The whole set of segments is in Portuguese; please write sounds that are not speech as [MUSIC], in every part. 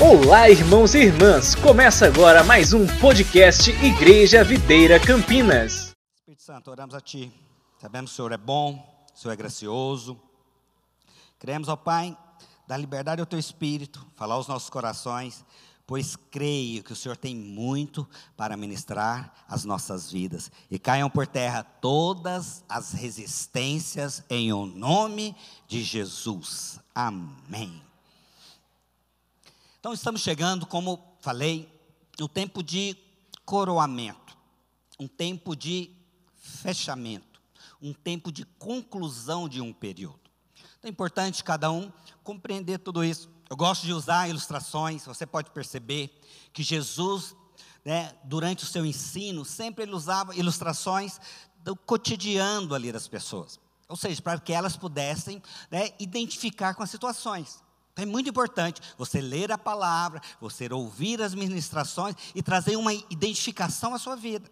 Olá, irmãos e irmãs! Começa agora mais um podcast Igreja Videira Campinas. Espírito Santo, oramos a Ti. Sabemos que o Senhor é bom, o Senhor é gracioso. Cremos, ó Pai, da liberdade ao Teu Espírito, falar aos nossos corações, pois creio que o Senhor tem muito para ministrar as nossas vidas. E caiam por terra todas as resistências em o nome de Jesus. Amém. Então estamos chegando, como falei, no tempo de coroamento, um tempo de fechamento, um tempo de conclusão de um período. Então é importante cada um compreender tudo isso. Eu gosto de usar ilustrações, você pode perceber que Jesus, né, durante o seu ensino, sempre ele usava ilustrações do cotidiano ali das pessoas. Ou seja, para que elas pudessem né, identificar com as situações. Então é muito importante você ler a palavra, você ouvir as ministrações e trazer uma identificação à sua vida.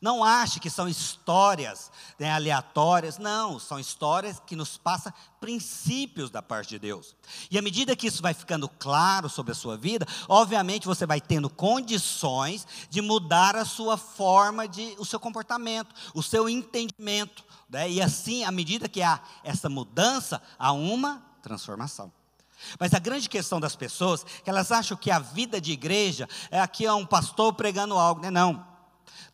Não ache que são histórias né, aleatórias, não, são histórias que nos passam princípios da parte de Deus. E à medida que isso vai ficando claro sobre a sua vida, obviamente você vai tendo condições de mudar a sua forma de, o seu comportamento, o seu entendimento. Né? E assim, à medida que há essa mudança, há uma transformação. Mas a grande questão das pessoas, que elas acham que a vida de igreja é aqui é um pastor pregando algo, né? Não,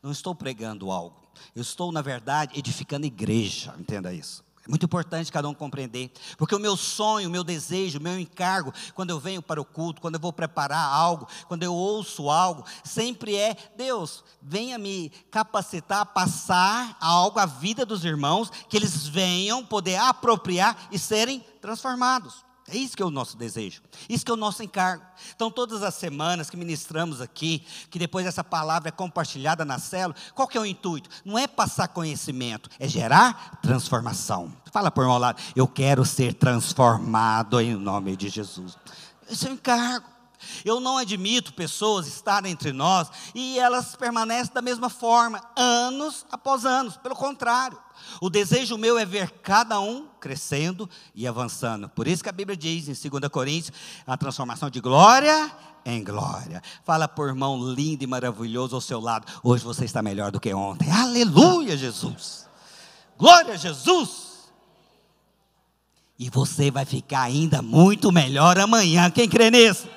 não estou pregando algo. Eu estou, na verdade, edificando igreja, entenda isso. É muito importante cada um compreender, porque o meu sonho, o meu desejo, o meu encargo, quando eu venho para o culto, quando eu vou preparar algo, quando eu ouço algo, sempre é: Deus, venha me capacitar a passar algo à vida dos irmãos, que eles venham poder apropriar e serem transformados. É isso que é o nosso desejo, isso que é o nosso encargo. Então, todas as semanas que ministramos aqui, que depois essa palavra é compartilhada na célula, qual que é o intuito? Não é passar conhecimento, é gerar transformação. Fala por um lado, eu quero ser transformado em nome de Jesus. Esse é o encargo. Eu não admito pessoas estarem entre nós e elas permanecem da mesma forma, anos após anos. Pelo contrário, o desejo meu é ver cada um crescendo e avançando. Por isso que a Bíblia diz em 2 Coríntios, a transformação de glória em glória. Fala por irmão lindo e maravilhoso ao seu lado. Hoje você está melhor do que ontem. Aleluia, Jesus. Glória a Jesus. E você vai ficar ainda muito melhor amanhã. Quem crê nisso?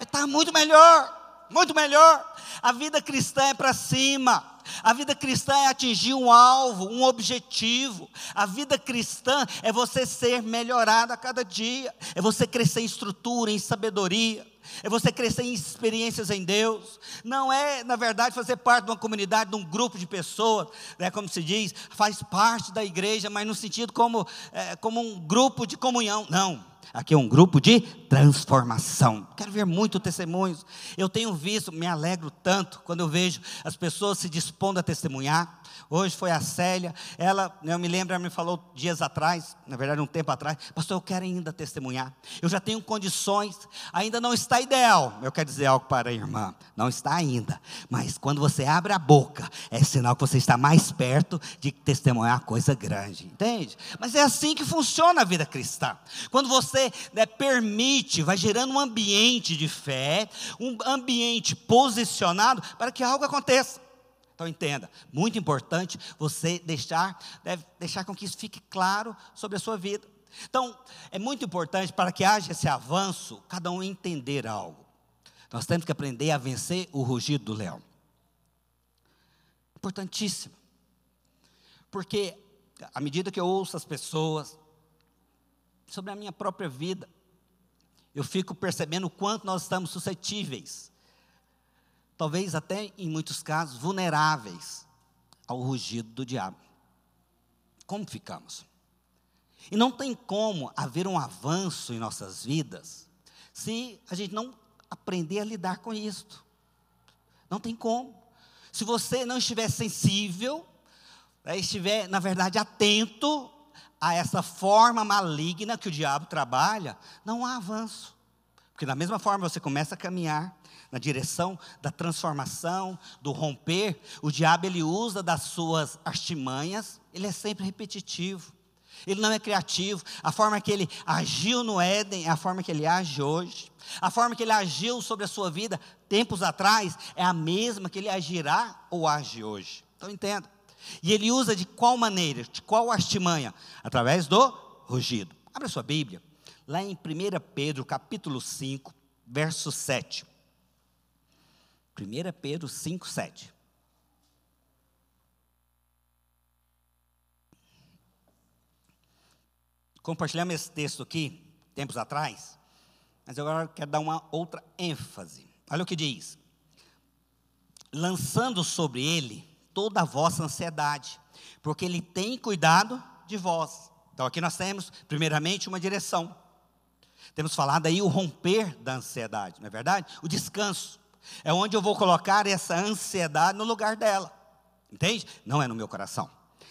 Está muito melhor, muito melhor. A vida cristã é para cima. A vida cristã é atingir um alvo, um objetivo. A vida cristã é você ser melhorado a cada dia. É você crescer em estrutura, em sabedoria. É você crescer em experiências em Deus. Não é, na verdade, fazer parte de uma comunidade, de um grupo de pessoas, né, como se diz, faz parte da igreja, mas no sentido como, é, como um grupo de comunhão. Não. Aqui é um grupo de transformação. Quero ver muito testemunhos. Eu tenho visto, me alegro tanto quando eu vejo as pessoas se dispondo a testemunhar. Hoje foi a Célia, ela, eu me lembro, ela me falou dias atrás, na verdade um tempo atrás, pastor, eu quero ainda testemunhar. Eu já tenho condições, ainda não está ideal. Eu quero dizer algo para a irmã, não está ainda. Mas quando você abre a boca, é sinal que você está mais perto de testemunhar coisa grande, entende? Mas é assim que funciona a vida cristã. Quando você né, permite, vai gerando um ambiente de fé, um ambiente posicionado para que algo aconteça. Então entenda, muito importante você deixar, deve deixar com que isso fique claro sobre a sua vida. Então, é muito importante para que haja esse avanço, cada um entender algo. Nós temos que aprender a vencer o rugido do leão. Importantíssimo. Porque à medida que eu ouço as pessoas sobre a minha própria vida, eu fico percebendo o quanto nós estamos suscetíveis talvez até em muitos casos vulneráveis ao rugido do diabo. Como ficamos? E não tem como haver um avanço em nossas vidas se a gente não aprender a lidar com isto. Não tem como. Se você não estiver sensível, né, estiver, na verdade, atento a essa forma maligna que o diabo trabalha, não há avanço. Porque da mesma forma você começa a caminhar, na direção da transformação, do romper, o diabo ele usa das suas artimanhas, ele é sempre repetitivo. Ele não é criativo. A forma que ele agiu no Éden é a forma que ele age hoje. A forma que ele agiu sobre a sua vida tempos atrás é a mesma que ele agirá ou age hoje. Então entenda. E ele usa de qual maneira? De qual artimanha? Através do rugido. Abra sua Bíblia. Lá em 1 Pedro, capítulo 5, verso 7. 1 Pedro 5, 7. Compartilhamos esse texto aqui, tempos atrás, mas agora quero dar uma outra ênfase. Olha o que diz: lançando sobre ele toda a vossa ansiedade, porque ele tem cuidado de vós. Então aqui nós temos, primeiramente, uma direção. Temos falado aí o romper da ansiedade, não é verdade? O descanso. É onde eu vou colocar essa ansiedade no lugar dela. Entende? Não é no meu coração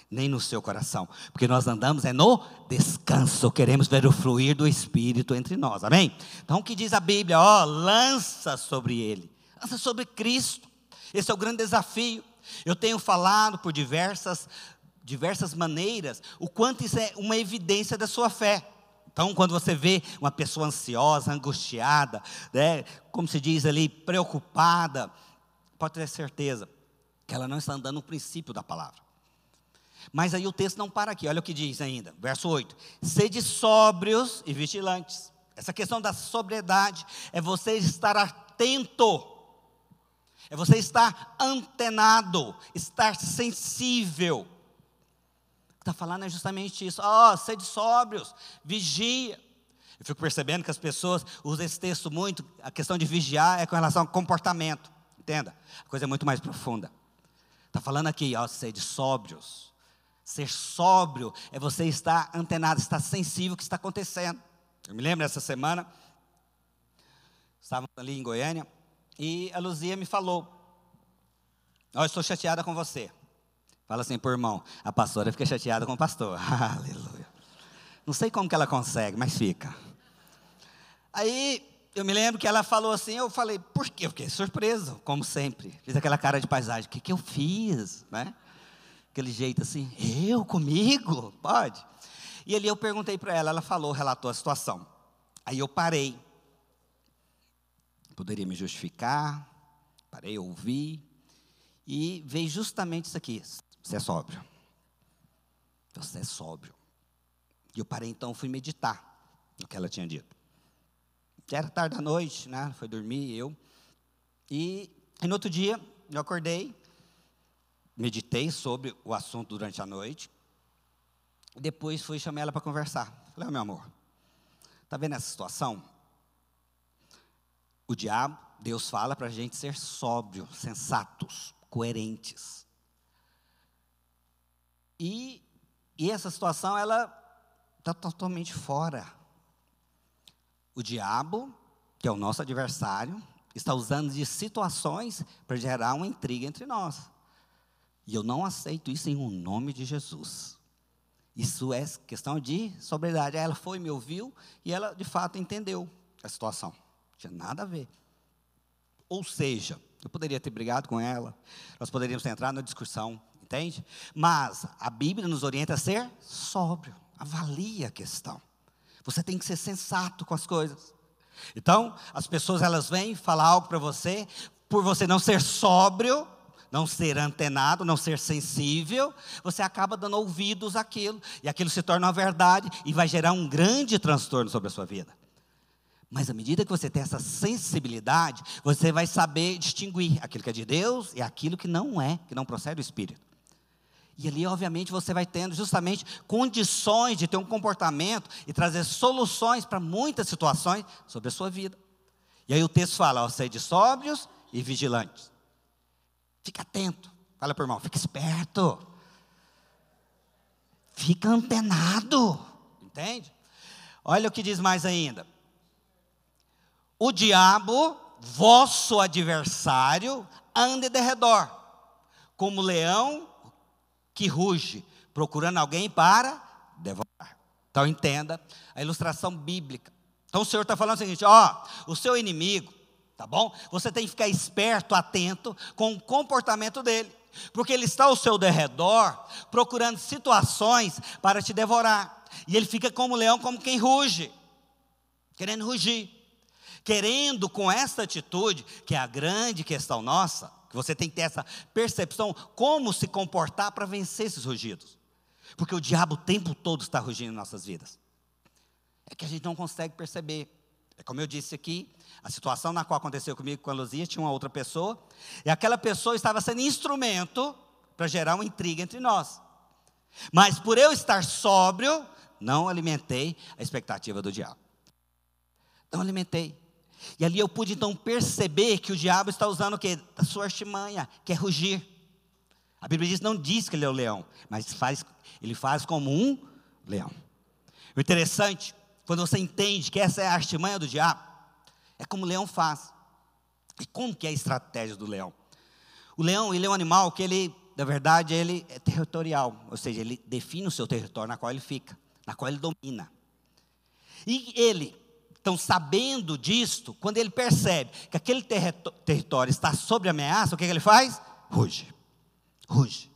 nem no seu coração, porque nós andamos é no descanso, queremos ver o fluir do Espírito entre nós, amém? Então o que diz a Bíblia? Ó, lança sobre ele, lança sobre Cristo, esse é o grande desafio. Eu tenho falado por diversas, diversas maneiras o quanto isso é uma evidência da sua fé. Então, quando você vê uma pessoa ansiosa, angustiada, né, como se diz ali, preocupada, pode ter certeza que ela não está andando no princípio da palavra. Mas aí o texto não para aqui, olha o que diz ainda, verso 8: Sede sóbrios e vigilantes. Essa questão da sobriedade é você estar atento, é você estar antenado, estar sensível. Está falando é justamente isso, ó, oh, sede sóbrios, vigia. Eu fico percebendo que as pessoas usam esse texto muito, a questão de vigiar é com relação ao comportamento, entenda? A coisa é muito mais profunda. Está falando aqui, ó, sede sóbrios Ser sóbrio é você estar antenado, estar sensível ao que está acontecendo. Eu me lembro dessa semana, estávamos ali em Goiânia, e a Luzia me falou: Ó, oh, estou chateada com você. Fala assim por irmão, a pastora fica chateada com o pastor. [LAUGHS] Aleluia. Não sei como que ela consegue, mas fica. Aí eu me lembro que ela falou assim, eu falei, por quê? Eu fiquei surpreso, como sempre. Fiz aquela cara de paisagem, o que, que eu fiz? Né? aquele jeito assim, eu comigo? Pode. E ali eu perguntei para ela, ela falou, relatou a situação. Aí eu parei. Poderia me justificar, parei, ouvi, e veio justamente isso aqui: você é sóbrio. Você é sóbrio. E eu parei então, fui meditar no que ela tinha dito. Era tarde da noite, né? Foi dormir, eu. E, e no outro dia, eu acordei, meditei sobre o assunto durante a noite. Depois fui chamar ela para conversar. Falei, oh, meu amor, está vendo essa situação? O diabo, Deus fala para a gente ser sóbrio, sensatos, coerentes. E, e essa situação, ela está totalmente fora. O diabo, que é o nosso adversário, está usando de situações para gerar uma intriga entre nós. E eu não aceito isso em um nome de Jesus. Isso é questão de sobriedade. Ela foi, me ouviu e ela de fato entendeu a situação. Não tinha nada a ver. Ou seja, eu poderia ter brigado com ela, nós poderíamos ter entrado na discussão, entende? Mas a Bíblia nos orienta a ser sóbrio, avalie a questão. Você tem que ser sensato com as coisas. Então, as pessoas elas vêm falar algo para você, por você não ser sóbrio, não ser antenado, não ser sensível, você acaba dando ouvidos àquilo, e aquilo se torna uma verdade e vai gerar um grande transtorno sobre a sua vida. Mas à medida que você tem essa sensibilidade, você vai saber distinguir aquilo que é de Deus e aquilo que não é, que não procede do Espírito. E ali, obviamente, você vai tendo justamente condições de ter um comportamento e trazer soluções para muitas situações sobre a sua vida. E aí o texto fala: ó, sede sóbrios e vigilantes. Fica atento. Fala para o irmão, fica esperto. Fica antenado. Entende? Olha o que diz mais ainda. O diabo, vosso adversário, anda de redor, como leão que ruge, procurando alguém para devorar. Então entenda a ilustração bíblica. Então o Senhor está falando o seguinte: ó, o seu inimigo, tá bom? Você tem que ficar esperto, atento com o comportamento dele, porque ele está ao seu derredor, procurando situações para te devorar. E ele fica como leão, como quem ruge, querendo rugir. Querendo com essa atitude, que é a grande questão nossa, você tem que ter essa percepção, como se comportar para vencer esses rugidos. Porque o diabo o tempo todo está rugindo em nossas vidas. É que a gente não consegue perceber. É como eu disse aqui, a situação na qual aconteceu comigo com a Luzia, tinha uma outra pessoa, e aquela pessoa estava sendo instrumento para gerar uma intriga entre nós. Mas por eu estar sóbrio, não alimentei a expectativa do diabo. Não alimentei. E ali eu pude então perceber que o diabo está usando o quê? A sua artimanha, que é rugir. A Bíblia diz, não diz que ele é o leão, mas faz, ele faz como um leão. O interessante, quando você entende que essa é a artimanha do diabo, é como o leão faz. E como que é a estratégia do leão? O leão, ele é um animal que ele, na verdade, ele é territorial, ou seja, ele define o seu território na qual ele fica, na qual ele domina. E ele, então, sabendo disto, quando ele percebe que aquele território está sob ameaça, o que, que ele faz? Ruge. Ruge.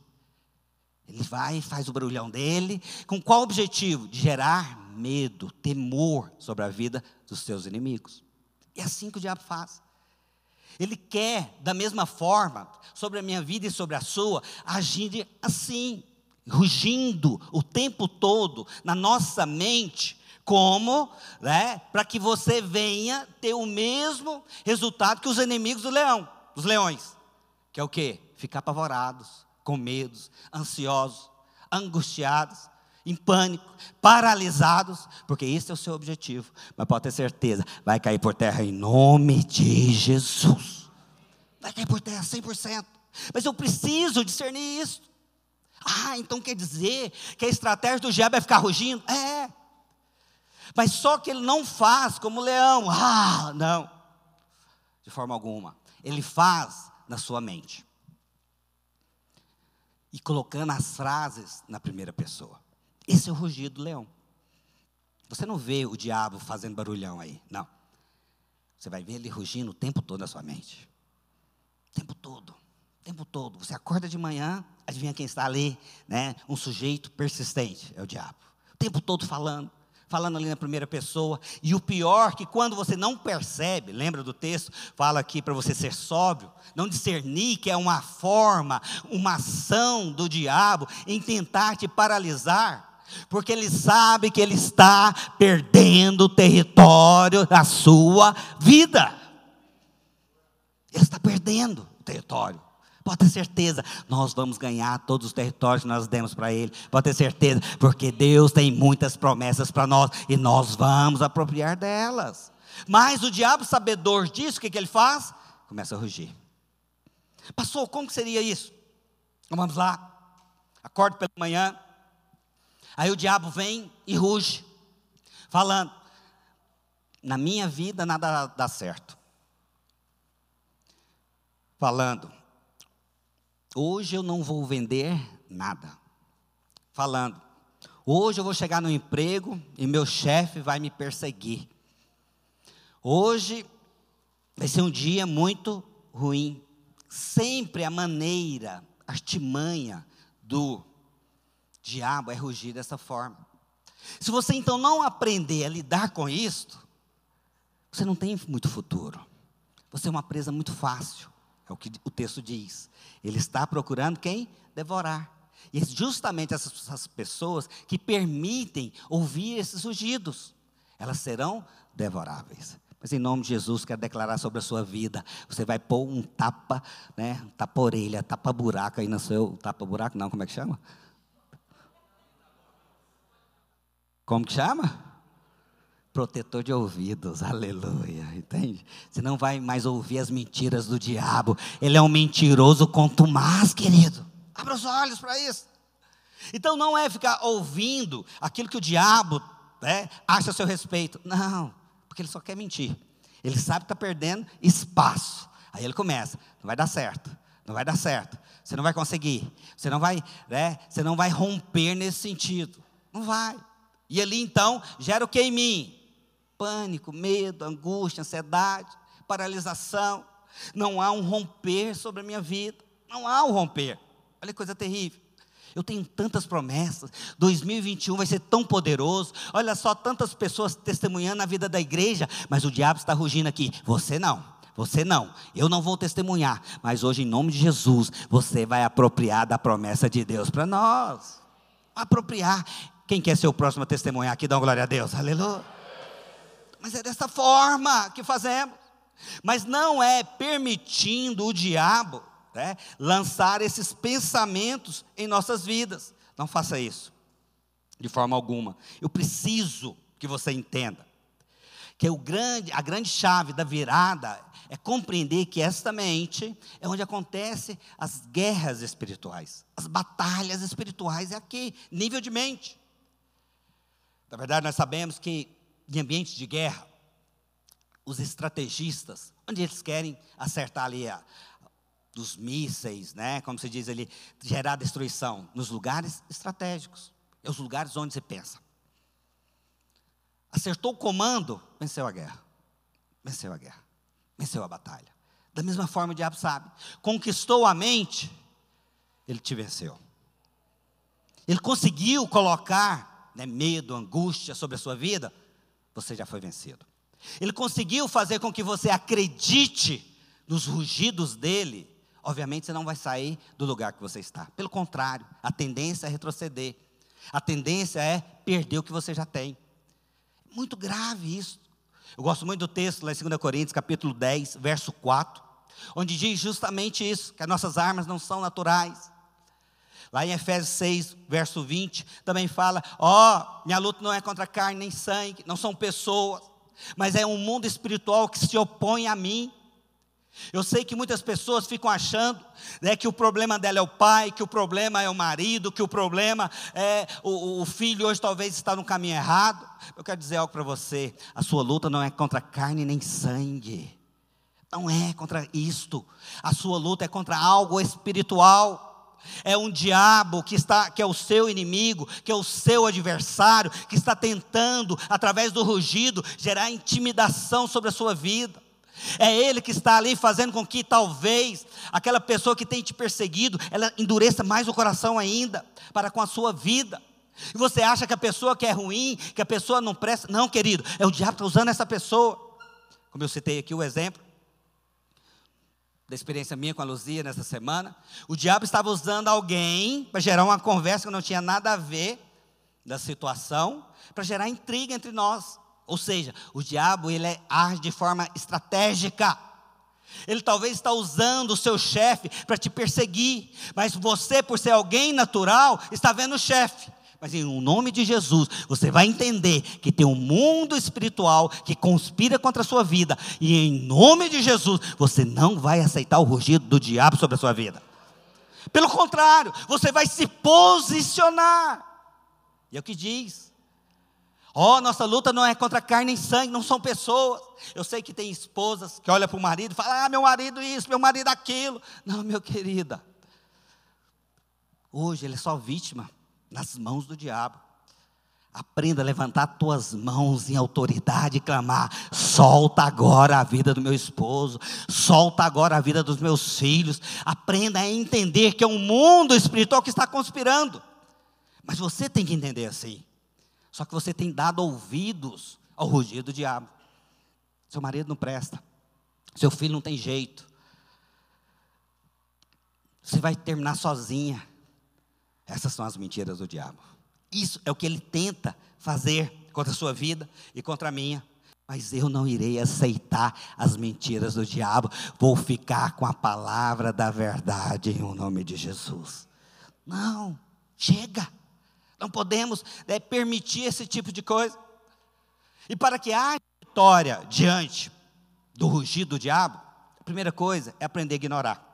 Ele vai e faz o barulhão dele, com qual objetivo? De gerar medo, temor sobre a vida dos seus inimigos. É assim que o diabo faz. Ele quer, da mesma forma, sobre a minha vida e sobre a sua, agir assim, rugindo o tempo todo na nossa mente, como, né, para que você venha ter o mesmo resultado que os inimigos do leão, dos leões, que é o quê? Ficar apavorados, com medos, ansiosos, angustiados, em pânico, paralisados, porque esse é o seu objetivo. Mas pode ter certeza, vai cair por terra em nome de Jesus. Vai cair por terra 100%. Mas eu preciso discernir isso. Ah, então quer dizer que a estratégia do diabo é ficar rugindo? É. Mas só que ele não faz como leão. [LAUGHS] Ah, não. De forma alguma. Ele faz na sua mente. E colocando as frases na primeira pessoa. Esse é o rugido do leão. Você não vê o diabo fazendo barulhão aí, não. Você vai ver ele rugindo o tempo todo na sua mente. O tempo todo, o tempo todo. Você acorda de manhã, adivinha quem está ali, né? Um sujeito persistente, é o diabo. O tempo todo falando, falando ali na primeira pessoa. E o pior que quando você não percebe, lembra do texto, fala aqui para você ser sóbrio, não discernir que é uma forma, uma ação do diabo em tentar te paralisar porque ele sabe que ele está perdendo o território da sua vida. Ele está perdendo o território. Pode ter certeza, nós vamos ganhar todos os territórios que nós demos para Ele. Pode ter certeza, porque Deus tem muitas promessas para nós e nós vamos apropriar delas. Mas o diabo, sabedor disso, o que, que ele faz? Começa a rugir. Pastor, como que seria isso? Então, vamos lá. Acordo pela manhã, Aí o diabo vem e ruge, falando: na minha vida nada dá certo. Falando, hoje eu não vou vender nada. Falando, hoje eu vou chegar no emprego e meu chefe vai me perseguir. Hoje vai ser um dia muito ruim. Sempre a maneira, a artimanha do diabo é rugir dessa forma. Se você então não aprender a lidar com isto, você não tem muito futuro. Você é uma presa muito fácil, é o que o texto diz. Ele está procurando quem? Devorar. E é justamente essas, pessoas que permitem ouvir esses rugidos, elas serão devoráveis. Mas em nome de Jesus, quero declarar sobre a sua vida. Você vai pôr um tapa, né? Tapa-orelha, tapa-buraco aí no seu. Tapa-buraco, não, como é que chama? Como que chama? Protetor de ouvidos, [LAUGHS] aleluia, entende? Você não vai mais ouvir as mentiras do diabo, ele é um mentiroso contumaz, querido. Abra os olhos para isso. Então não é ficar ouvindo aquilo que o diabo né, acha a seu respeito, não, porque ele só quer mentir. Ele sabe que está perdendo espaço. Aí ele começa, não vai dar certo, não vai dar certo, você não vai conseguir, você não vai, né, você não vai romper nesse sentido, não vai. E ali então gera o que em mim? Pânico, medo, angústia, ansiedade, paralisação. Não há um romper sobre a minha vida. Não há um romper. Olha que coisa terrível. Eu tenho tantas promessas. 2021 vai ser tão poderoso. Olha só, tantas pessoas testemunhando na vida da igreja, mas o diabo está rugindo aqui. Você não. Você não, eu não vou testemunhar, mas hoje, em nome de Jesus, você vai apropriar da promessa de Deus para nós. Apropriar. Quem quer ser o próximo a testemunhar aqui? Dá uma glória a Deus, aleluia. Mas é dessa forma que fazemos. Mas não é permitindo o diabo né, lançar esses pensamentos em nossas vidas. Não faça isso, de forma alguma. Eu preciso que você entenda que o grande, a grande chave da virada é compreender que esta mente é onde acontecem as guerras espirituais, as batalhas espirituais é aqui, nível de mente. Na verdade, nós sabemos que em ambientes de guerra, os estrategistas, onde eles querem acertar ali a, dos mísseis, né, como se diz ali, gerar destruição, nos lugares estratégicos, é os lugares onde você pensa. Acertou o comando, venceu a guerra. Venceu a guerra. Venceu a batalha. Da mesma forma o diabo sabe. Conquistou a mente, ele te venceu. Ele conseguiu colocar né, medo, angústia sobre a sua vida, você já foi vencido. Ele conseguiu fazer com que você acredite nos rugidos dele. Obviamente você não vai sair do lugar que você está. Pelo contrário, a tendência é retroceder. A tendência é perder o que você já tem. Muito grave isso. Eu gosto muito do texto lá em 2 Coríntios, capítulo 10, verso 4, onde diz justamente isso, que as nossas armas não são naturais. Lá em Efésios 6, verso 20, também fala: Ó, oh, minha luta não é contra carne nem sangue, não são pessoas, mas é um mundo espiritual que se opõe a mim. Eu sei que muitas pessoas ficam achando né, que o problema dela é o pai, que o problema é o marido, que o problema é o, o filho hoje talvez está no caminho errado. Eu quero dizer algo para você: a sua luta não é contra carne nem sangue, não é contra isto. A sua luta é contra algo espiritual é um diabo que está que é o seu inimigo, que é o seu adversário, que está tentando através do rugido gerar intimidação sobre a sua vida. É ele que está ali fazendo com que talvez aquela pessoa que tem te perseguido, ela endureça mais o coração ainda para com a sua vida. E você acha que a pessoa que é ruim, que a pessoa não presta, não, querido, é o diabo que está usando essa pessoa. Como eu citei aqui o exemplo, da experiência minha com a Luzia nessa semana, o diabo estava usando alguém para gerar uma conversa que não tinha nada a ver da situação, para gerar intriga entre nós. Ou seja, o diabo ele é, age de forma estratégica. Ele talvez está usando o seu chefe para te perseguir, mas você, por ser alguém natural, está vendo o chefe. Mas em nome de Jesus, você vai entender que tem um mundo espiritual que conspira contra a sua vida. E em nome de Jesus, você não vai aceitar o rugido do diabo sobre a sua vida. Pelo contrário, você vai se posicionar. E é o que diz. Ó, oh, nossa luta não é contra carne e sangue, não são pessoas. Eu sei que tem esposas que olham para o marido e falam: Ah, meu marido isso, meu marido aquilo. Não, meu querida. Hoje ele é só vítima nas mãos do diabo. Aprenda a levantar tuas mãos em autoridade e clamar: solta agora a vida do meu esposo, solta agora a vida dos meus filhos. Aprenda a entender que é um mundo espiritual que está conspirando. Mas você tem que entender assim. Só que você tem dado ouvidos ao rugido do diabo. Seu marido não presta, seu filho não tem jeito. Você vai terminar sozinha. Essas são as mentiras do diabo. Isso é o que ele tenta fazer contra a sua vida e contra a minha. Mas eu não irei aceitar as mentiras do diabo. Vou ficar com a palavra da verdade em o nome de Jesus. Não, chega. Não podemos né, permitir esse tipo de coisa. E para que haja vitória diante do rugido do diabo, a primeira coisa é aprender a ignorar.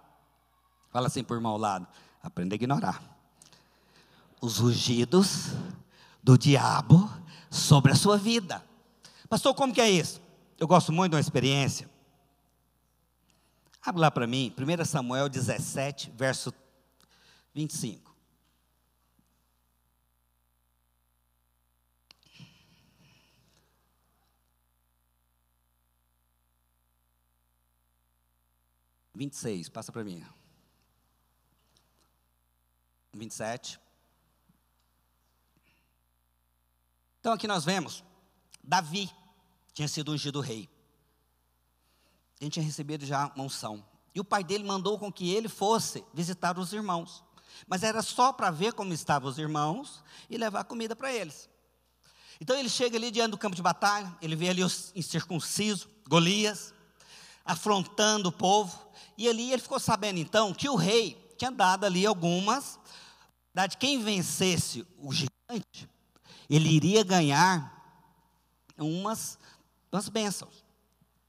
Fala assim por irmão ao lado: aprender a ignorar os rugidos do diabo sobre a sua vida. Pastor, como que é isso? Eu gosto muito de uma experiência. Abre lá para mim, 1 Samuel 17, verso 25. Vinte e seis, passa para mim. Vinte e sete. Então aqui nós vemos, Davi tinha sido ungido rei. Ele tinha recebido já uma unção. E o pai dele mandou com que ele fosse visitar os irmãos. Mas era só para ver como estavam os irmãos e levar comida para eles. Então ele chega ali diante do campo de batalha, ele vê ali o incircunciso, Golias, afrontando o povo. E ali ele ficou sabendo então que o rei tinha dado ali algumas, de quem vencesse o gigante, ele iria ganhar umas, umas bênçãos.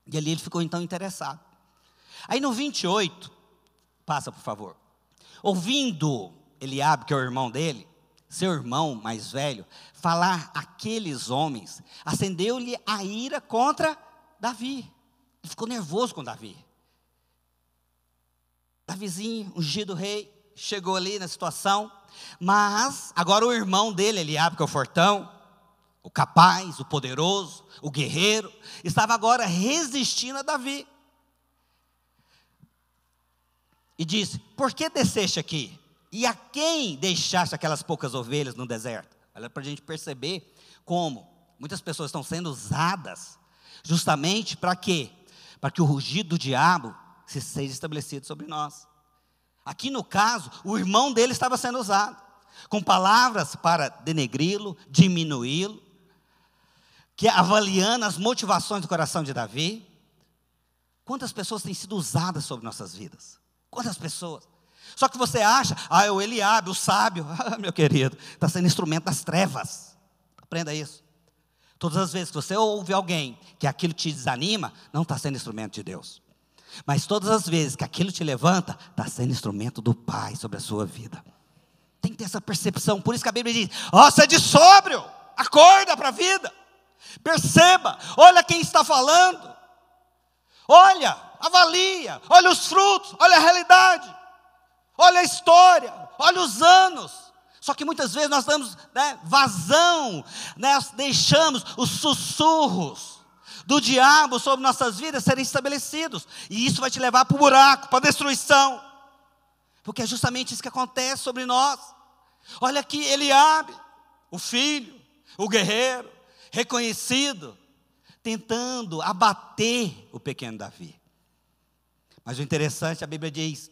E ali ele ficou então interessado. Aí no 28, passa por favor. Ouvindo Eliabe, que é o irmão dele, seu irmão mais velho, falar aqueles homens, acendeu-lhe a ira contra Davi. Ele ficou nervoso com Davi. Davizinho, ungido rei, chegou ali na situação, mas agora o irmão dele, Eliabe, que é o fortão, o capaz, o poderoso, o guerreiro, estava agora resistindo a Davi. E disse: Por que desceste aqui? E a quem deixaste aquelas poucas ovelhas no deserto? Olha para a gente perceber como muitas pessoas estão sendo usadas justamente para quê? Para que o rugido do diabo se seja estabelecido sobre nós. Aqui no caso, o irmão dele estava sendo usado com palavras para denegri-lo, diminuí-lo, que avaliando as motivações do coração de Davi. Quantas pessoas têm sido usadas sobre nossas vidas? Quantas pessoas? Só que você acha, ah, é o Eliabe, o sábio, [LAUGHS] ah, meu querido, está sendo instrumento das trevas. Aprenda isso. Todas as vezes que você ouve alguém que aquilo te desanima, não está sendo instrumento de Deus. Mas todas as vezes que aquilo te levanta, está sendo instrumento do Pai sobre a sua vida. Tem que ter essa percepção. Por isso que a Bíblia diz: ó, oh, de sóbrio, acorda para a vida. Perceba, olha quem está falando. Olha, avalia, olha os frutos, olha a realidade, olha a história, olha os anos. Só que muitas vezes nós damos né, vazão, né, deixamos os sussurros do diabo sobre nossas vidas serem estabelecidos, e isso vai te levar para o buraco, para a destruição, porque é justamente isso que acontece sobre nós. Olha aqui, Eliabe, o filho, o guerreiro, reconhecido, tentando abater o pequeno Davi. Mas o interessante, a Bíblia diz: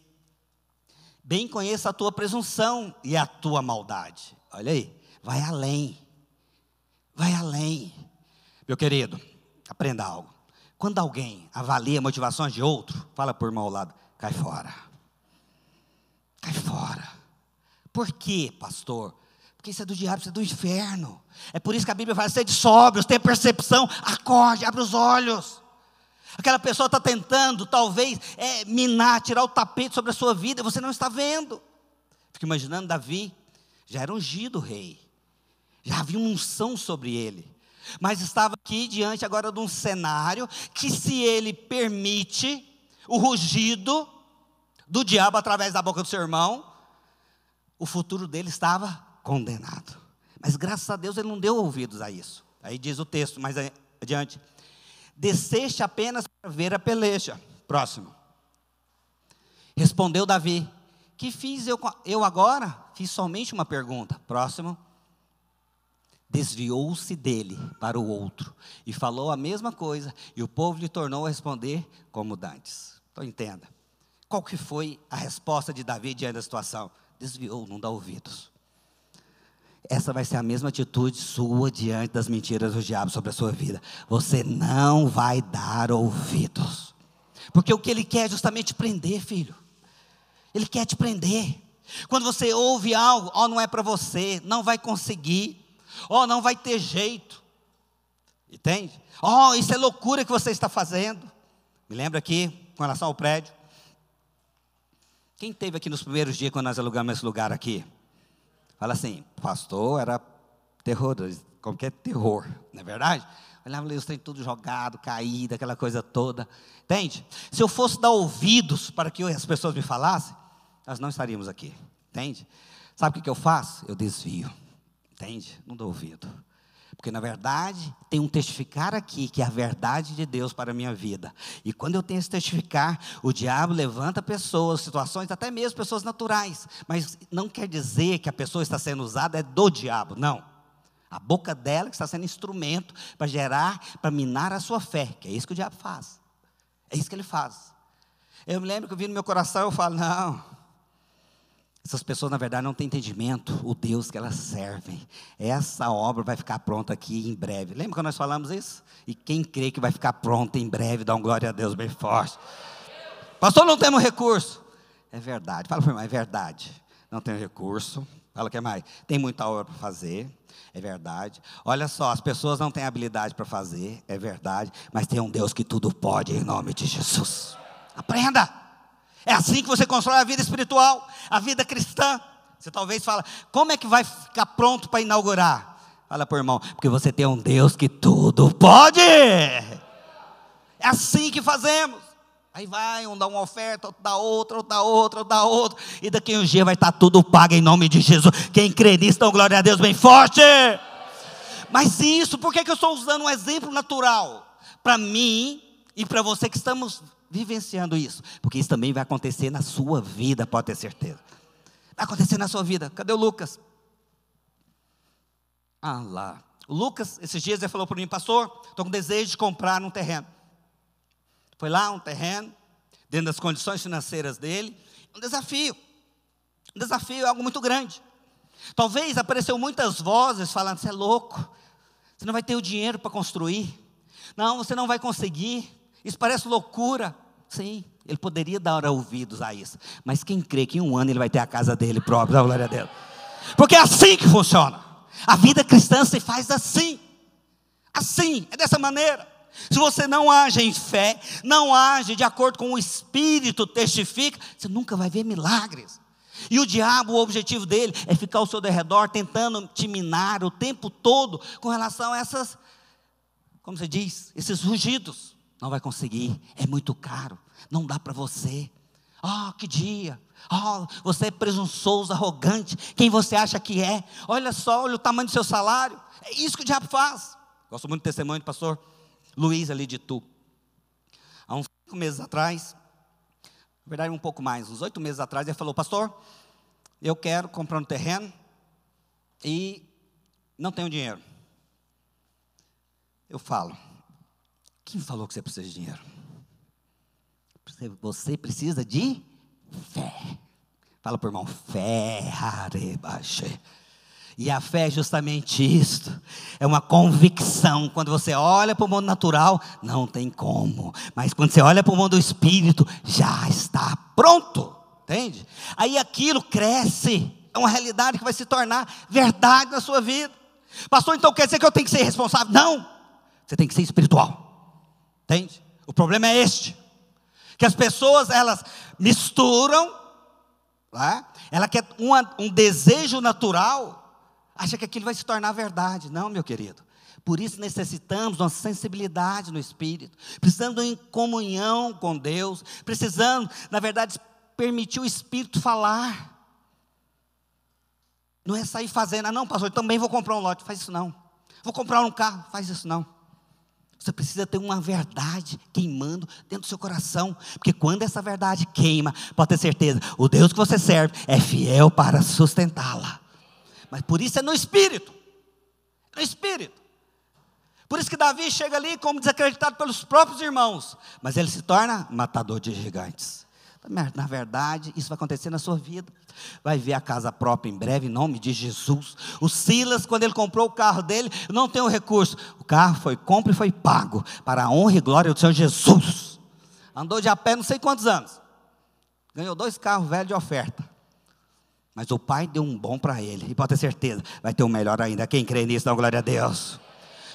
bem conheça a tua presunção e a tua maldade. Olha aí, vai além. Vai além. Meu querido, aprenda algo. Quando alguém avalia motivações de outro, fala por irmão ao lado, cai fora. Cai fora. Por quê, pastor? Porque isso é do diabo, isso é do inferno. É por isso que a Bíblia fala: sede sóbrios, tenha percepção, acorde, abre os olhos. Aquela pessoa está tentando, talvez, é, minar, tirar o tapete sobre a sua vida, e você não está vendo. Fico imaginando Davi, já era ungido rei, já havia uma unção sobre ele, mas estava aqui diante agora de um cenário que, se ele permite o rugido do diabo através da boca do seu irmão, o futuro dele estava condenado. Mas graças a Deus ele não deu ouvidos a isso. Aí diz o texto, mais adiante desceste apenas para ver a peleja. Próximo. Respondeu Davi: Que fiz eu, eu agora? Fiz somente uma pergunta. Próximo. Desviou-se dele para o outro e falou a mesma coisa, e o povo lhe tornou a responder como dantes. Então entenda. Qual que foi a resposta de Davi diante da situação? Desviou, não dá ouvidos. Essa vai ser a mesma atitude sua diante das mentiras do diabo sobre a sua vida. Você não vai dar ouvidos. Porque o que ele quer é justamente prender, filho. Ele quer te prender. Quando você ouve algo, ó, oh, não é para você, não vai conseguir, oh, não vai ter jeito. Entende? Oh, isso é loucura que você está fazendo. Me lembra aqui, com relação ao prédio. Quem teve aqui nos primeiros dias quando nós alugamos esse lugar aqui? Fala assim, pastor era terror, qualquer terror, não é verdade? Olhava os trem tudo jogado, caído, aquela coisa toda. Entende? Se eu fosse dar ouvidos para que as pessoas me falassem, nós não estaríamos aqui. Entende? Sabe o que eu faço? Eu desvio. Entende? Não dou ouvido. Porque na verdade tem um testificar aqui que é a verdade de Deus para a minha vida. E quando eu tenho esse testificar, o diabo levanta pessoas, situações, até mesmo pessoas naturais. Mas não quer dizer que a pessoa está sendo usada é do diabo, não. A boca dela que está sendo instrumento para gerar, para minar a sua fé, que é isso que o diabo faz. É isso que ele faz. Eu me lembro que eu vi no meu coração, eu falo, não, essas pessoas, na verdade, não têm entendimento o Deus que elas servem. Essa obra vai ficar pronta aqui em breve. Lembra que nós falamos isso? E quem crê que vai ficar pronta em breve, dá um glória a Deus bem forte. Pastor, não temos recurso. É verdade. Fala para mim, é verdade. Não tem recurso. Fala que mais. Tem muita obra para fazer. É verdade. Olha só, as pessoas não têm habilidade para fazer. É verdade. Mas tem um Deus que tudo pode em nome de Jesus. Aprenda. É assim que você constrói a vida espiritual, a vida cristã. Você talvez fala, como é que vai ficar pronto para inaugurar? Fala por irmão, porque você tem um Deus que tudo pode. É assim que fazemos. Aí vai, um dá uma oferta, outro dá outra, outro dá outra, outro dá outra. E daqui a um dia vai estar tudo pago em nome de Jesus. Quem crê nisso, dá glória a Deus bem forte. Mas isso, por que, que eu estou usando um exemplo natural? Para mim e para você que estamos vivenciando isso, porque isso também vai acontecer na sua vida, pode ter certeza. Vai acontecer na sua vida. Cadê o Lucas? Ah lá. O Lucas, esses dias, ele falou para mim, pastor, estou com desejo de comprar um terreno. Foi lá, um terreno, dentro das condições financeiras dele. Um desafio. Um desafio é algo muito grande. Talvez apareceu muitas vozes falando: você é louco, você não vai ter o dinheiro para construir. Não, você não vai conseguir. Isso parece loucura. Sim, ele poderia dar ouvidos a isso. Mas quem crê que em um ano ele vai ter a casa dele própria, da glória a Deus. Porque é assim que funciona. A vida cristã se faz assim. Assim, é dessa maneira. Se você não age em fé, não age de acordo com o Espírito testifica, você nunca vai ver milagres. E o diabo, o objetivo dele é ficar ao seu derredor, tentando te minar o tempo todo com relação a essas, como você diz, esses rugidos. Não vai conseguir, é muito caro, não dá para você. Oh, que dia! Oh, você é presunçoso, arrogante. Quem você acha que é? Olha só, olha o tamanho do seu salário. É isso que o diabo faz. Gosto muito do testemunho do pastor Luiz ali de Tu. Há uns cinco meses atrás, na verdade um pouco mais, uns oito meses atrás, ele falou: Pastor, eu quero comprar um terreno e não tenho dinheiro. Eu falo, quem falou que você precisa de dinheiro? Você precisa de fé. Fala por irmão, fé, arebaxe. E a fé é justamente isto. É uma convicção. Quando você olha para o mundo natural, não tem como. Mas quando você olha para o mundo do espírito, já está pronto. Entende? Aí aquilo cresce. É uma realidade que vai se tornar verdade na sua vida. Pastor, então quer dizer que eu tenho que ser responsável? Não. Você tem que ser espiritual. Entende? O problema é este. Que as pessoas, elas misturam, né? ela quer uma, um desejo natural, acha que aquilo vai se tornar verdade. Não, meu querido. Por isso necessitamos uma sensibilidade no Espírito, precisando em comunhão com Deus, precisando, na verdade, permitir o Espírito falar. Não é sair fazendo, ah, não, pastor, também vou comprar um lote, faz isso não. Vou comprar um carro, faz isso não. Você precisa ter uma verdade queimando dentro do seu coração, porque quando essa verdade queima, pode ter certeza, o Deus que você serve é fiel para sustentá-la. Mas por isso é no espírito. No espírito. Por isso que Davi chega ali como desacreditado pelos próprios irmãos, mas ele se torna matador de gigantes. Na verdade, isso vai acontecer na sua vida. Vai ver a casa própria em breve, em nome de Jesus. O Silas, quando ele comprou o carro dele, não tem o recurso. O carro foi compra e foi pago para a honra e glória do Senhor Jesus. Andou de a pé não sei quantos anos. Ganhou dois carros velhos de oferta. Mas o pai deu um bom para ele. E pode ter certeza, vai ter um melhor ainda. Quem crê nisso, dá glória a Deus.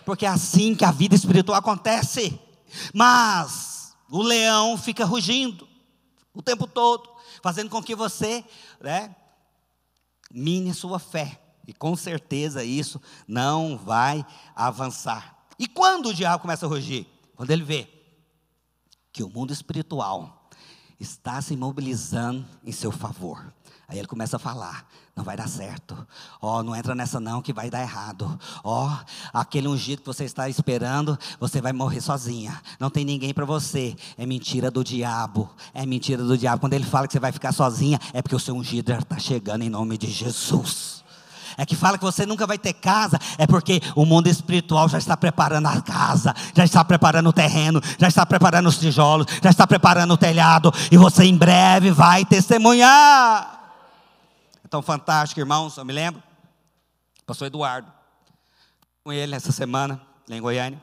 Porque é assim que a vida espiritual acontece. Mas o leão fica rugindo o tempo todo, fazendo com que você, né, mine sua fé. E com certeza isso não vai avançar. E quando o diabo começa a rugir? Quando ele vê que o mundo espiritual está se mobilizando em seu favor. Aí ele começa a falar: não vai dar certo. Ó, oh, não entra nessa não que vai dar errado. Ó, oh, aquele ungido que você está esperando, você vai morrer sozinha. Não tem ninguém para você. É mentira do diabo. É mentira do diabo. Quando ele fala que você vai ficar sozinha, é porque o seu ungido já está chegando em nome de Jesus. é que fala que você nunca vai ter casa, é porque o mundo espiritual já está preparando a casa, já está preparando o terreno, já está preparando os tijolos, já está preparando o telhado, e você em breve vai testemunhar. Tão fantástico, irmãos, eu me lembro, pastor Eduardo, com ele essa semana, lá em Goiânia.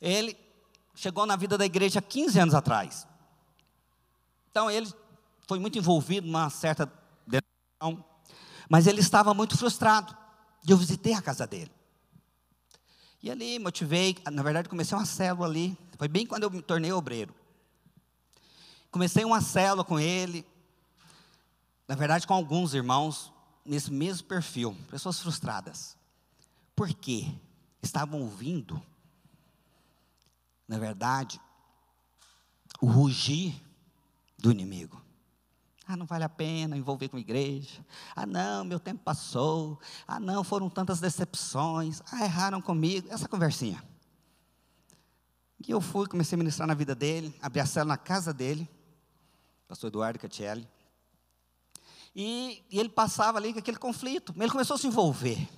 Ele chegou na vida da igreja 15 anos atrás. Então ele foi muito envolvido numa certa mas ele estava muito frustrado. E eu visitei a casa dele. E ali motivei, na verdade comecei uma célula ali, foi bem quando eu me tornei obreiro. Comecei uma célula com ele, na verdade com alguns irmãos, nesse mesmo perfil, pessoas frustradas. Por quê? Estavam ouvindo, na verdade, o rugir do inimigo. Ah, não vale a pena envolver com igreja. Ah, não, meu tempo passou. Ah, não, foram tantas decepções. Ah, erraram comigo. Essa conversinha. E eu fui, comecei a ministrar na vida dele, abri a cela na casa dele, pastor Eduardo Catielli. E, e ele passava ali com aquele conflito. Ele começou a se envolver.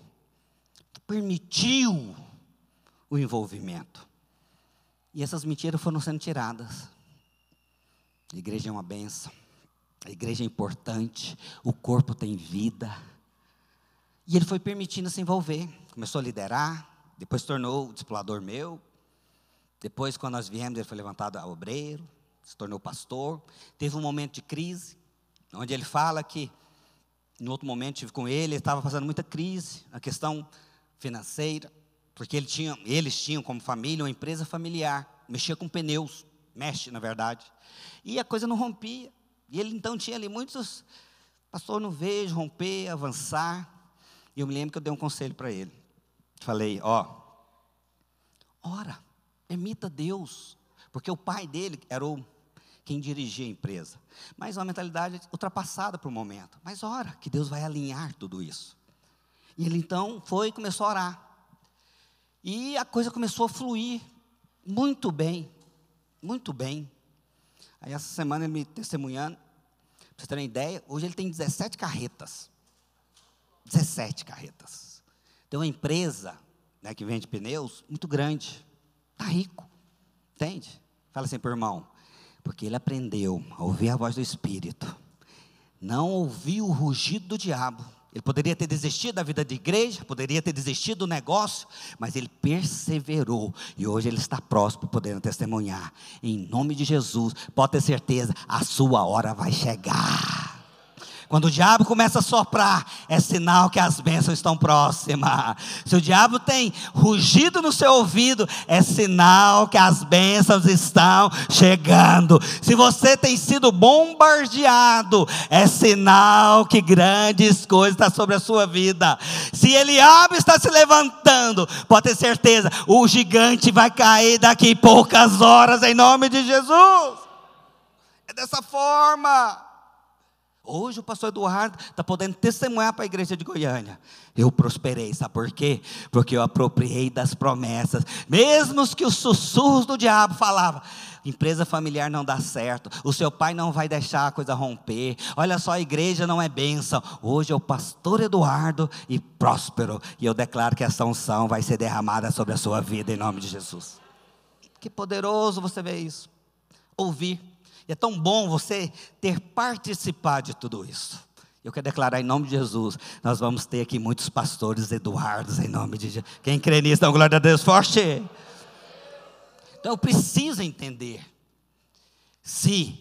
Permitiu o envolvimento. E essas mentiras foram sendo tiradas. A igreja é uma benção. A igreja é importante. O corpo tem vida. E ele foi permitindo se envolver. Começou a liderar. Depois tornou o discipulador meu. Depois, quando nós viemos, ele foi levantado a obreiro. Se tornou pastor. Teve um momento de crise. Onde ele fala que, em outro momento, tive com ele, ele estava passando muita crise. A questão financeira. Porque ele tinha, eles tinham como família uma empresa familiar. Mexia com pneus. Mexe, na verdade. E a coisa não rompia. E ele então tinha ali muitos, pastor, não vejo romper, avançar. E eu me lembro que eu dei um conselho para ele. Falei, ó, ora, emita Deus. Porque o pai dele era o quem dirigia a empresa. Mas uma mentalidade ultrapassada para o momento. Mas ora, que Deus vai alinhar tudo isso. E ele então foi e começou a orar. E a coisa começou a fluir muito bem, muito bem. Aí essa semana ele me testemunhando, para vocês terem ideia, hoje ele tem 17 carretas. 17 carretas. Tem uma empresa né, que vende pneus muito grande. Está rico. Entende? Fala assim para o irmão. Porque ele aprendeu a ouvir a voz do Espírito. Não ouviu o rugido do diabo ele poderia ter desistido da vida de igreja, poderia ter desistido do negócio, mas ele perseverou e hoje ele está próximo, podendo testemunhar. Em nome de Jesus, pode ter certeza, a sua hora vai chegar. Quando o diabo começa a soprar, é sinal que as bênçãos estão próximas. Se o diabo tem rugido no seu ouvido, é sinal que as bênçãos estão chegando. Se você tem sido bombardeado, é sinal que grandes coisas estão sobre a sua vida. Se Eliabe está se levantando, pode ter certeza, o gigante vai cair daqui poucas horas, em nome de Jesus. É dessa forma. Hoje o pastor Eduardo está podendo testemunhar para a igreja de Goiânia. Eu prosperei, sabe por quê? Porque eu apropriei das promessas. Mesmo que os sussurros do diabo falavam, empresa familiar não dá certo, o seu pai não vai deixar a coisa romper. Olha só, a igreja não é bênção. Hoje é o pastor Eduardo e próspero. E eu declaro que essa unção vai ser derramada sobre a sua vida em nome de Jesus. Que poderoso você ver isso. Ouvir e é tão bom você ter participado de tudo isso. Eu quero declarar em nome de Jesus, nós vamos ter aqui muitos pastores Eduardos em nome de Jesus. Quem crê nisso, dá glória a Deus forte. Então eu preciso entender se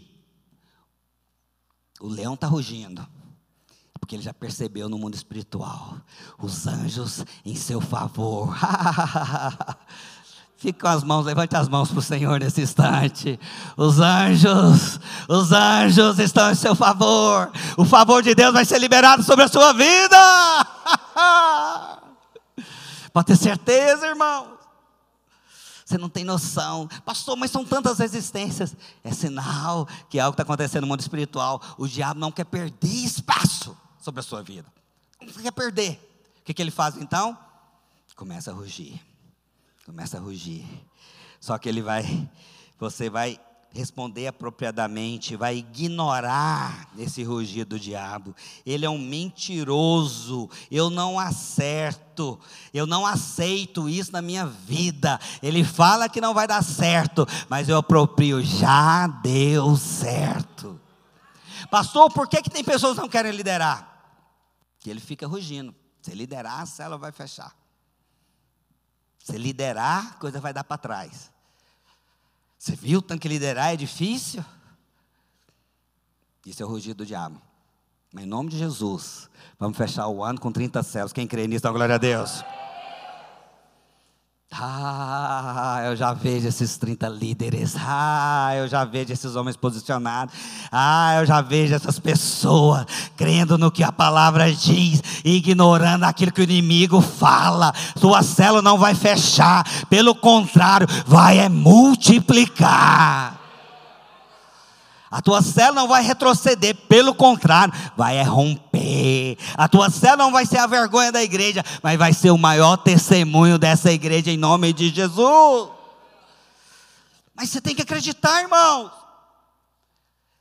o leão está rugindo, porque ele já percebeu no mundo espiritual os anjos em seu favor. [LAUGHS] Fique com as mãos, levante as mãos para o Senhor nesse instante. Os anjos, os anjos estão em seu favor. O favor de Deus vai ser liberado sobre a sua vida. [LAUGHS] Pode ter certeza, irmão. Você não tem noção, pastor, mas são tantas resistências. É sinal que algo está acontecendo no mundo espiritual. O diabo não quer perder espaço sobre a sua vida. Não quer perder. O que, que ele faz então? Começa a rugir começa a rugir. Só que ele vai, você vai responder apropriadamente, vai ignorar esse rugido do diabo. Ele é um mentiroso. Eu não acerto. Eu não aceito isso na minha vida. Ele fala que não vai dar certo, mas eu aproprio. Já deu certo. Pastor, por que, que tem pessoas que não querem liderar? Que ele fica rugindo. Se liderar, a célula vai fechar. Se liderar, coisa vai dar para trás. Você viu tanto que liderar é difícil? Isso é o rugido do diabo. Mas em nome de Jesus, vamos fechar o ano com 30 céus. Quem crê nisso, dá glória a Deus. Ah, eu já vejo esses 30 líderes. Ah, eu já vejo esses homens posicionados. Ah, eu já vejo essas pessoas crendo no que a palavra diz, ignorando aquilo que o inimigo fala. Sua célula não vai fechar, pelo contrário, vai é multiplicar. A tua célula não vai retroceder, pelo contrário, vai é romper. A tua célula não vai ser a vergonha da igreja, mas vai ser o maior testemunho dessa igreja em nome de Jesus. Mas você tem que acreditar, irmãos.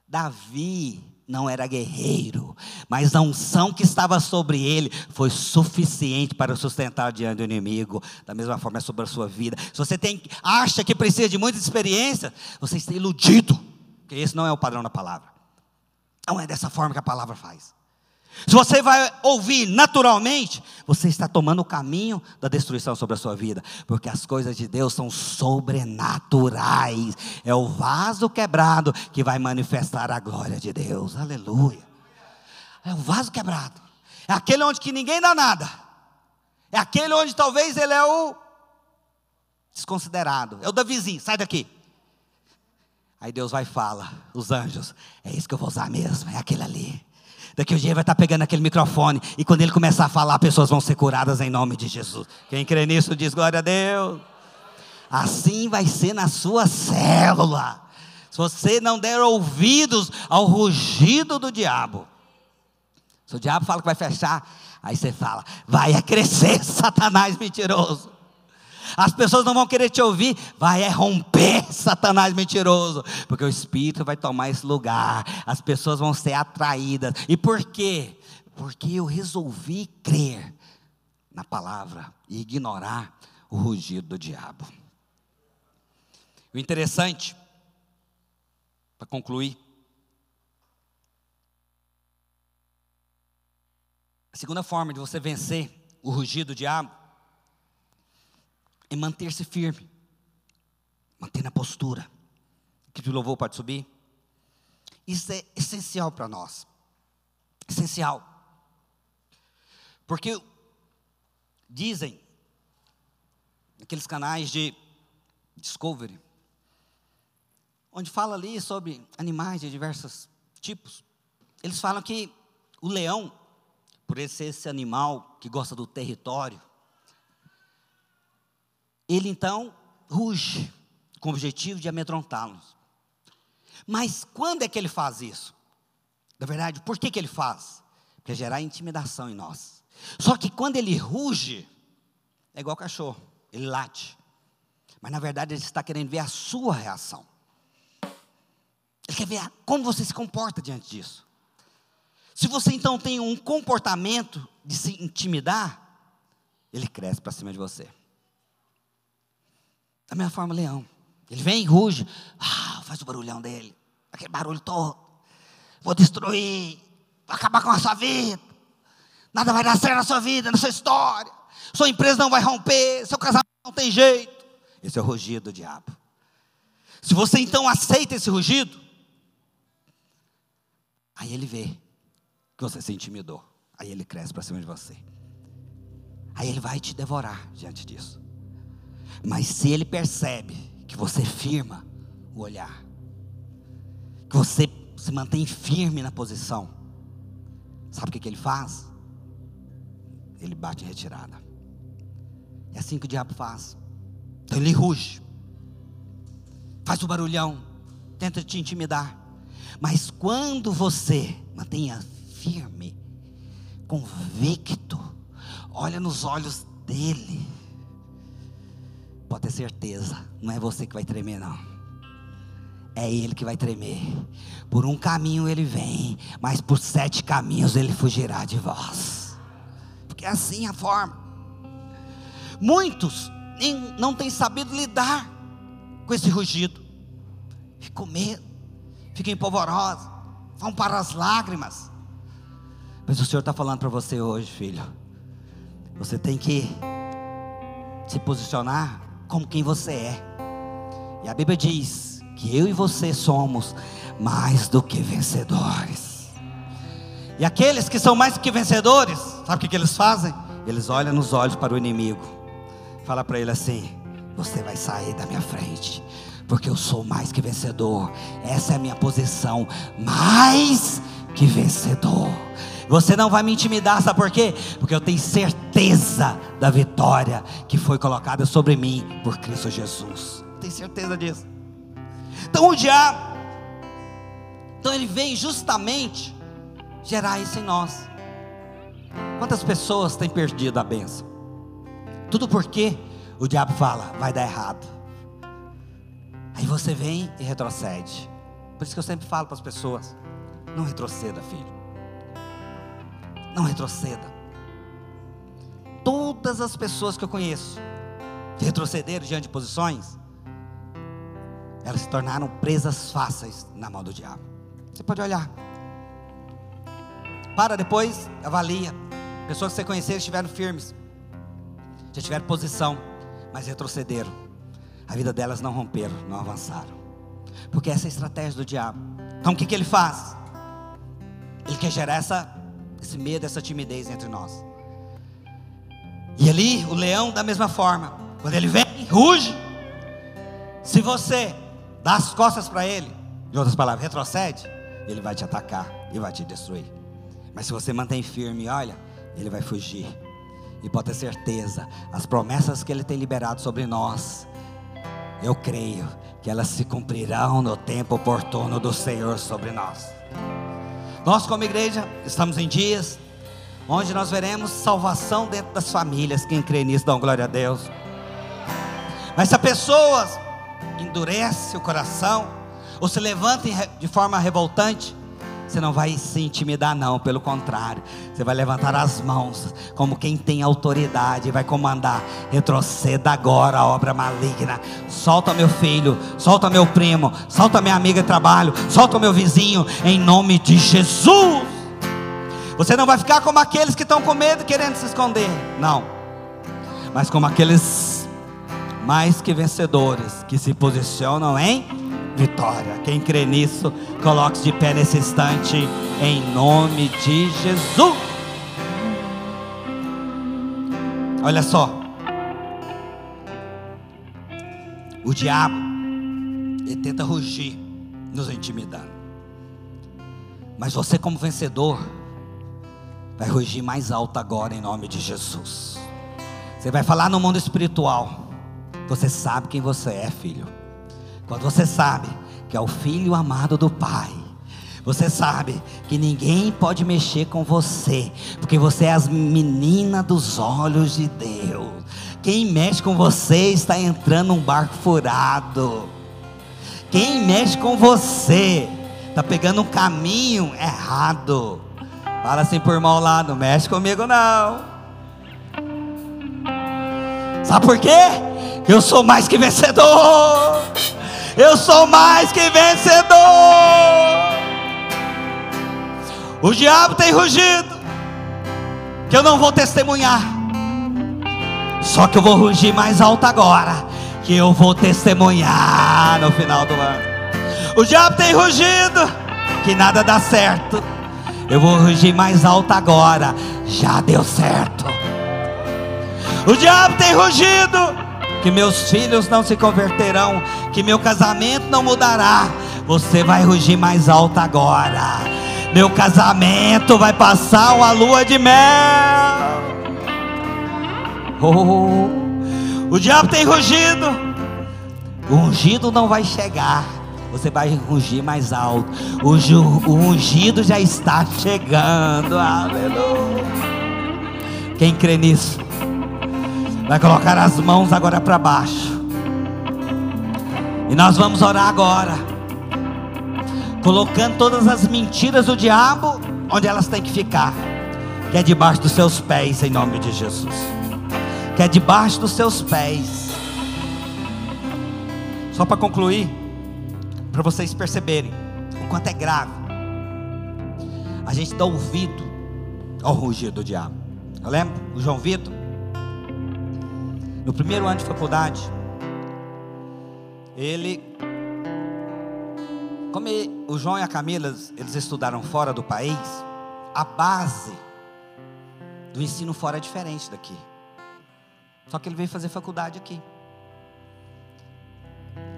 Davi não era guerreiro, mas a unção que estava sobre ele foi suficiente para sustentar diante do inimigo. Da mesma forma é sobre a sua vida. Se você tem, acha que precisa de muita experiência, você está iludido. Porque esse não é o padrão da palavra. Não é dessa forma que a palavra faz. Se você vai ouvir naturalmente, você está tomando o caminho da destruição sobre a sua vida, porque as coisas de Deus são sobrenaturais. É o vaso quebrado que vai manifestar a glória de Deus. Aleluia. É o vaso quebrado. É aquele onde que ninguém dá nada. É aquele onde talvez ele é o desconsiderado. É o da vizinho, sai daqui. Aí Deus vai e fala, os anjos, é isso que eu vou usar mesmo, é aquele ali. Daqui um dia ele vai estar pegando aquele microfone, e quando ele começar a falar, pessoas vão ser curadas em nome de Jesus. Quem crê nisso diz glória a Deus. Assim vai ser na sua célula. Se você não der ouvidos ao rugido do diabo, se o diabo fala que vai fechar, aí você fala, vai crescer, [LAUGHS] Satanás mentiroso. As pessoas não vão querer te ouvir, vai é romper, [LAUGHS] Satanás mentiroso, porque o Espírito vai tomar esse lugar, as pessoas vão ser atraídas. E por quê? Porque eu resolvi crer na palavra e ignorar o rugido do diabo. O interessante, para concluir, a segunda forma de você vencer o rugido do diabo é manter-se firme, manter na postura. Que o louvor pode subir. Isso é essencial para nós. Essencial. Porque dizem, naqueles canais de Discovery, onde fala ali sobre animais de diversos tipos, eles falam que o leão, por ser esse animal que gosta do território, ele então ruge com o objetivo de amedrontá-los. Mas quando é que ele faz isso? Na verdade, por que, que ele faz? Para gerar intimidação em nós. Só que quando ele ruge, é igual cachorro, ele late. Mas na verdade ele está querendo ver a sua reação. Ele quer ver como você se comporta diante disso. Se você então tem um comportamento de se intimidar, ele cresce para cima de você. Da mesma forma, leão. Ele vem ruge. Ah, faz o barulhão dele. Aquele barulho todo. Vou destruir. Vou acabar com a sua vida. Nada vai dar certo na sua vida, na sua história. Sua empresa não vai romper. Seu casamento não tem jeito. Esse é o rugido do diabo. Se você então aceita esse rugido, aí ele vê que você se intimidou. Aí ele cresce para cima de você. Aí ele vai te devorar diante disso. Mas se ele percebe que você firma o olhar, que você se mantém firme na posição, sabe o que, que ele faz? Ele bate em retirada. É assim que o diabo faz. Então ele ruge, faz o barulhão, tenta te intimidar. Mas quando você mantenha firme, convicto, olha nos olhos dele, Pode ter certeza, não é você que vai tremer, não. é ele que vai tremer. Por um caminho ele vem, mas por sete caminhos ele fugirá de vós. Porque é assim a forma. Muitos não têm sabido lidar com esse rugido. Ficam com medo, ficam empolvorosos, vão para as lágrimas. Mas o Senhor está falando para você hoje, filho. Você tem que se posicionar como quem você é. E a Bíblia diz que eu e você somos mais do que vencedores. E aqueles que são mais do que vencedores, sabe o que, eles fazem? Eles olham nos olhos para o inimigo, fala para ele assim: Você vai sair da minha frente, porque eu sou mais que vencedor. Essa é a minha posição, mais que vencedor. Você não vai me intimidar, sabe por quê? Porque eu tenho certeza da vitória que foi colocada sobre mim por Cristo Jesus. Tenho certeza disso. Então o diabo, então ele vem justamente gerar isso em nós. Quantas pessoas têm perdido a benção? Tudo porque o diabo fala, vai dar errado. Aí você vem e retrocede. Por isso que eu sempre falo para as pessoas: não retroceda, filho. Não retroceda. Todas as pessoas que eu conheço que retrocederam diante de posições, elas se tornaram presas fáceis na mão do diabo. Você pode olhar. Para depois, avalia. Pessoas que você conhecer estiveram firmes, já tiveram posição, mas retrocederam. A vida delas não romperam, não avançaram. Porque essa é a estratégia do diabo. Então o que, que ele faz? Ele quer gerar essa esse medo, essa timidez entre nós. E ali, o leão, da mesma forma, quando ele vem, ruge. Se você dá as costas para ele, em outras palavras, retrocede, ele vai te atacar e vai te destruir. Mas se você mantém firme, olha, ele vai fugir. E pode ter certeza, as promessas que ele tem liberado sobre nós, eu creio que elas se cumprirão no tempo oportuno do Senhor sobre nós. Nós, como igreja, estamos em dias onde nós veremos salvação dentro das famílias. Quem crê nisso, dá glória a Deus. Mas se a pessoa endurece o coração, ou se levanta de forma revoltante, você não vai se intimidar, não, pelo contrário, você vai levantar as mãos, como quem tem autoridade, vai comandar. Retroceda agora a obra maligna. Solta meu filho, solta meu primo, solta minha amiga de trabalho, solta meu vizinho, em nome de Jesus. Você não vai ficar como aqueles que estão com medo querendo se esconder, não, mas como aqueles mais que vencedores que se posicionam em vitória. Quem crê nisso, coloque-se de pé nesse instante, em nome de Jesus. Olha só, o diabo, ele tenta rugir, nos intimidando, mas você, como vencedor, vai rugir mais alto agora, em nome de Jesus. Você vai falar no mundo espiritual. Você sabe quem você é, filho. Quando você sabe que é o filho amado do Pai, você sabe que ninguém pode mexer com você, porque você é as meninas dos olhos de Deus. Quem mexe com você está entrando num barco furado. Quem mexe com você está pegando um caminho errado. Fala assim por mal lá, não mexe comigo não. Sabe por quê? Eu sou mais que vencedor. Eu sou mais que vencedor. O diabo tem rugido, que eu não vou testemunhar. Só que eu vou rugir mais alto agora, que eu vou testemunhar no final do ano. O diabo tem rugido, que nada dá certo. Eu vou rugir mais alto agora, já deu certo. O diabo tem rugido, que meus filhos não se converterão, que meu casamento não mudará. Você vai rugir mais alto agora. Meu casamento vai passar uma lua de mel. Oh, o diabo tem rugido. O ungido não vai chegar. Você vai rugir mais alto. O, o ungido já está chegando. Aleluia. Quem crê nisso? Vai colocar as mãos agora para baixo. E nós vamos orar agora. colocando todas as mentiras do diabo onde elas têm que ficar, que é debaixo dos seus pés, em nome de Jesus. Que é debaixo dos seus pés. Só para concluir, para vocês perceberem o quanto é grave. A gente dá ouvido ao rugido do diabo. Eu lembro o João Vitor, no primeiro ano de faculdade, ele como o João e a Camila, eles estudaram fora do país, a base do ensino fora é diferente daqui. Só que ele veio fazer faculdade aqui.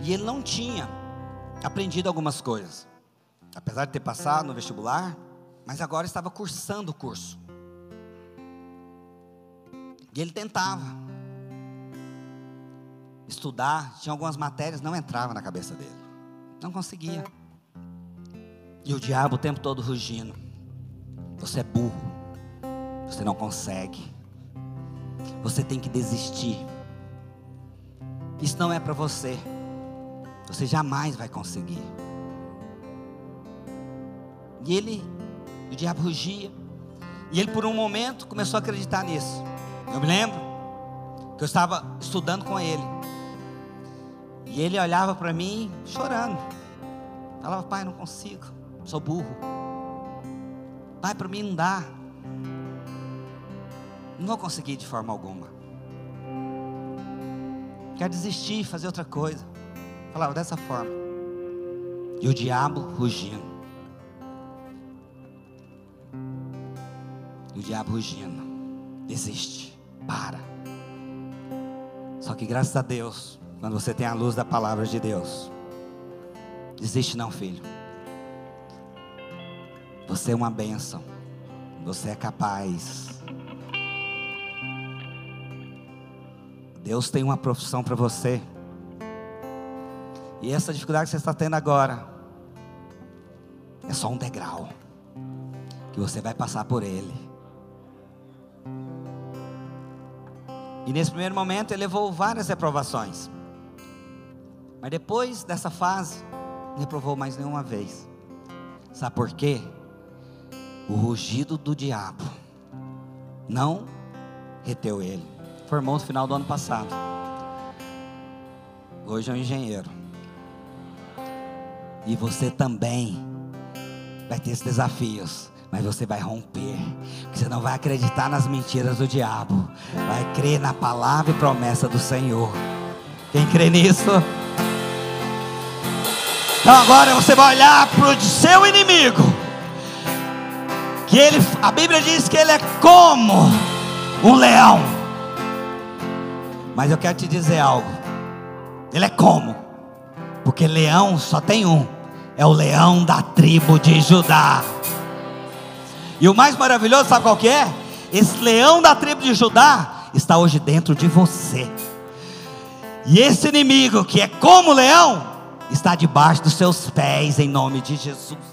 E ele não tinha aprendido algumas coisas. Apesar de ter passado no vestibular, mas agora estava cursando o curso. E ele tentava estudar, tinha algumas matérias, não entrava na cabeça dele. Não conseguia. E o diabo o tempo todo rugindo. Você é burro. Você não consegue. Você tem que desistir. Isso não é para você. Você jamais vai conseguir. E ele, o diabo rugia. E ele por um momento começou a acreditar nisso. Eu me lembro que eu estava estudando com ele. E ele olhava para mim chorando. Falava, pai, não consigo sou burro. Pai, para mim não dá. Não vou conseguir de forma alguma. Quero desistir, fazer outra coisa. Falava dessa forma. E o diabo rugindo. E o diabo rugindo. Desiste. Para. Só que graças a Deus, quando você tem a luz da palavra de Deus, desiste não, filho. Você é uma bênção. Você é capaz. Deus tem uma profissão para você. E essa dificuldade que você está tendo agora é só um degrau que você vai passar por ele. E nesse primeiro momento ele levou várias reprovações. Mas depois dessa fase, não reprovou mais nenhuma vez. Sabe por quê? o rugido do diabo não reteu ele. Formou no final do ano passado. Hoje é um engenheiro. E você também vai ter esses desafios. Mas você vai romper. Você não vai acreditar nas mentiras do diabo. Vai crer na palavra e promessa do Senhor. Quem crê nisso? Então agora você vai olhar para o seu inimigo que ele, a Bíblia diz que ele é como um leão. Mas eu quero te dizer algo. Ele é como? Porque leão só tem um. É o leão da tribo de Judá. E o mais maravilhoso, sabe qual que é? Esse leão da tribo de Judá está hoje dentro de você. E esse inimigo que é como leão está debaixo dos seus pés em nome de Jesus.